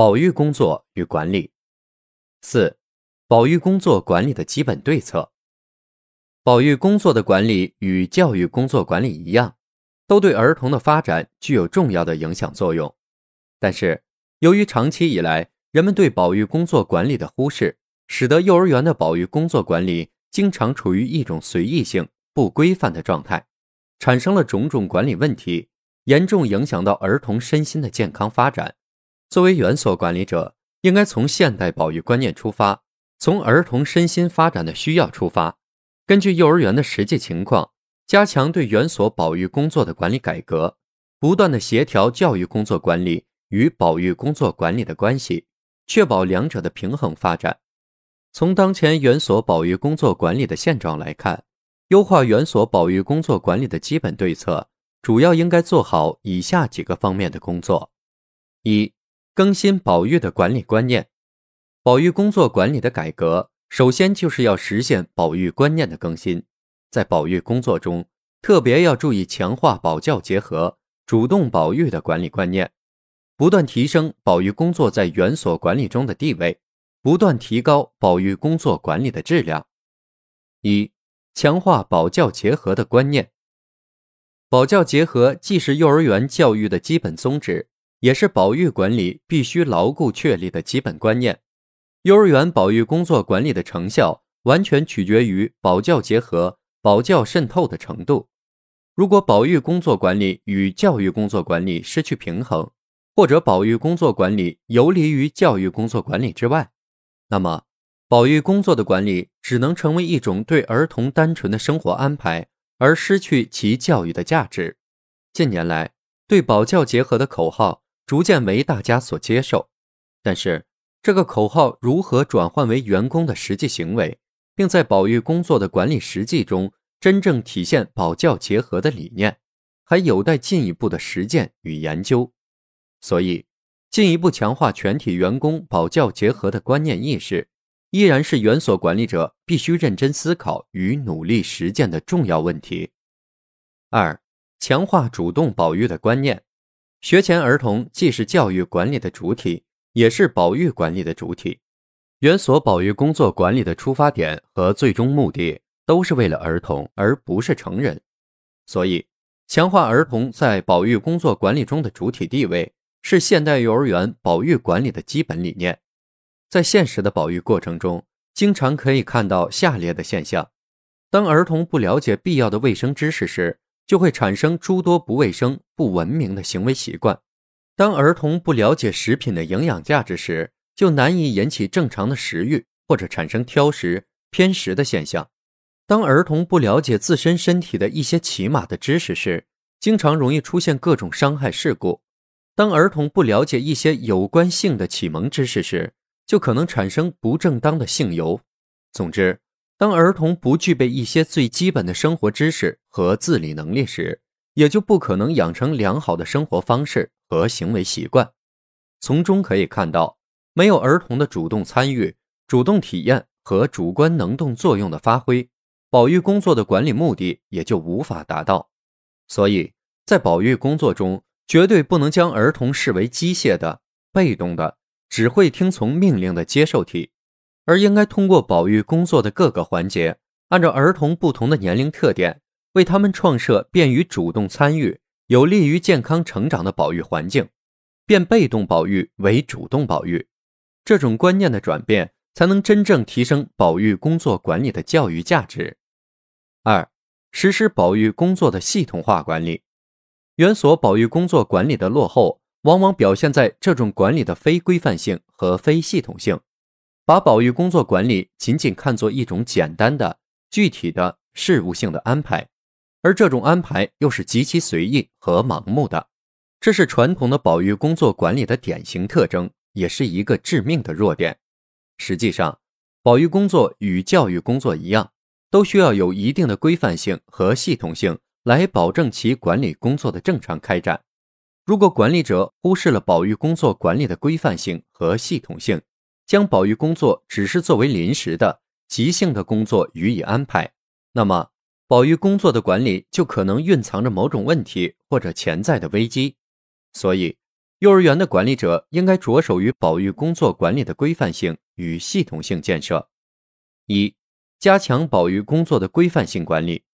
保育工作与管理。四、保育工作管理的基本对策。保育工作的管理与教育工作管理一样，都对儿童的发展具有重要的影响作用。但是，由于长期以来人们对保育工作管理的忽视，使得幼儿园的保育工作管理经常处于一种随意性、不规范的状态。产生了种种管理问题，严重影响到儿童身心的健康发展。作为园所管理者，应该从现代保育观念出发，从儿童身心发展的需要出发，根据幼儿园的实际情况，加强对园所保育工作的管理改革，不断的协调教育工作管理与保育工作管理的关系，确保两者的平衡发展。从当前园所保育工作管理的现状来看。优化园所保育工作管理的基本对策，主要应该做好以下几个方面的工作：一、更新保育的管理观念。保育工作管理的改革，首先就是要实现保育观念的更新。在保育工作中，特别要注意强化保教结合、主动保育的管理观念，不断提升保育工作在园所管理中的地位，不断提高保育工作管理的质量。一。强化保教结合的观念。保教结合既是幼儿园教育的基本宗旨，也是保育管理必须牢固确立的基本观念。幼儿园保育工作管理的成效，完全取决于保教结合、保教渗透的程度。如果保育工作管理与教育工作管理失去平衡，或者保育工作管理游离于教育工作管理之外，那么。保育工作的管理只能成为一种对儿童单纯的生活安排，而失去其教育的价值。近年来，对保教结合的口号逐渐为大家所接受，但是这个口号如何转换为员工的实际行为，并在保育工作的管理实际中真正体现保教结合的理念，还有待进一步的实践与研究。所以，进一步强化全体员工保教结合的观念意识。依然是园所管理者必须认真思考与努力实践的重要问题。二、强化主动保育的观念。学前儿童既是教育管理的主体，也是保育管理的主体。园所保育工作管理的出发点和最终目的都是为了儿童，而不是成人。所以，强化儿童在保育工作管理中的主体地位，是现代幼儿园保育管理的基本理念。在现实的保育过程中，经常可以看到下列的现象：当儿童不了解必要的卫生知识时，就会产生诸多不卫生、不文明的行为习惯；当儿童不了解食品的营养价值时，就难以引起正常的食欲，或者产生挑食、偏食的现象；当儿童不了解自身身体的一些起码的知识时，经常容易出现各种伤害事故；当儿童不了解一些有关性的启蒙知识时，就可能产生不正当的性游。总之，当儿童不具备一些最基本的生活知识和自理能力时，也就不可能养成良好的生活方式和行为习惯。从中可以看到，没有儿童的主动参与、主动体验和主观能动作用的发挥，保育工作的管理目的也就无法达到。所以在保育工作中，绝对不能将儿童视为机械的、被动的。只会听从命令的接受体，而应该通过保育工作的各个环节，按照儿童不同的年龄特点，为他们创设便于主动参与、有利于健康成长的保育环境，变被动保育为主动保育。这种观念的转变，才能真正提升保育工作管理的教育价值。二、实施保育工作的系统化管理，园所保育工作管理的落后。往往表现在这种管理的非规范性和非系统性，把保育工作管理仅仅看作一种简单的、具体的事务性的安排，而这种安排又是极其随意和盲目的，这是传统的保育工作管理的典型特征，也是一个致命的弱点。实际上，保育工作与教育工作一样，都需要有一定的规范性和系统性来保证其管理工作的正常开展。如果管理者忽视了保育工作管理的规范性和系统性，将保育工作只是作为临时的、即兴的工作予以安排，那么保育工作的管理就可能蕴藏着某种问题或者潜在的危机。所以，幼儿园的管理者应该着手于保育工作管理的规范性与系统性建设。一、加强保育工作的规范性管理。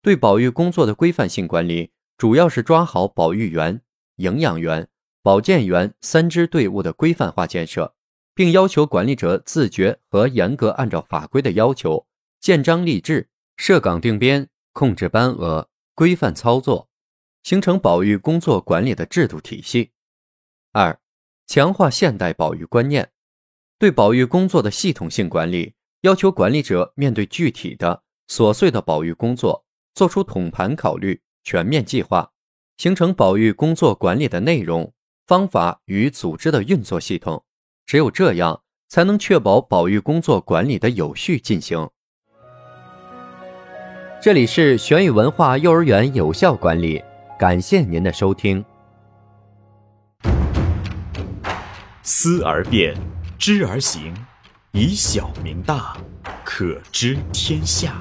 对保育工作的规范性管理，主要是抓好保育员。营养员、保健员三支队伍的规范化建设，并要求管理者自觉和严格按照法规的要求建章立制、设岗定编、控制班额、规范操作，形成保育工作管理的制度体系。二、强化现代保育观念，对保育工作的系统性管理，要求管理者面对具体的琐碎的保育工作，做出统盘考虑、全面计划。形成保育工作管理的内容、方法与组织的运作系统，只有这样，才能确保保育工作管理的有序进行。这里是玄宇文化幼儿园有效管理，感谢您的收听。思而变，知而行，以小明大，可知天下。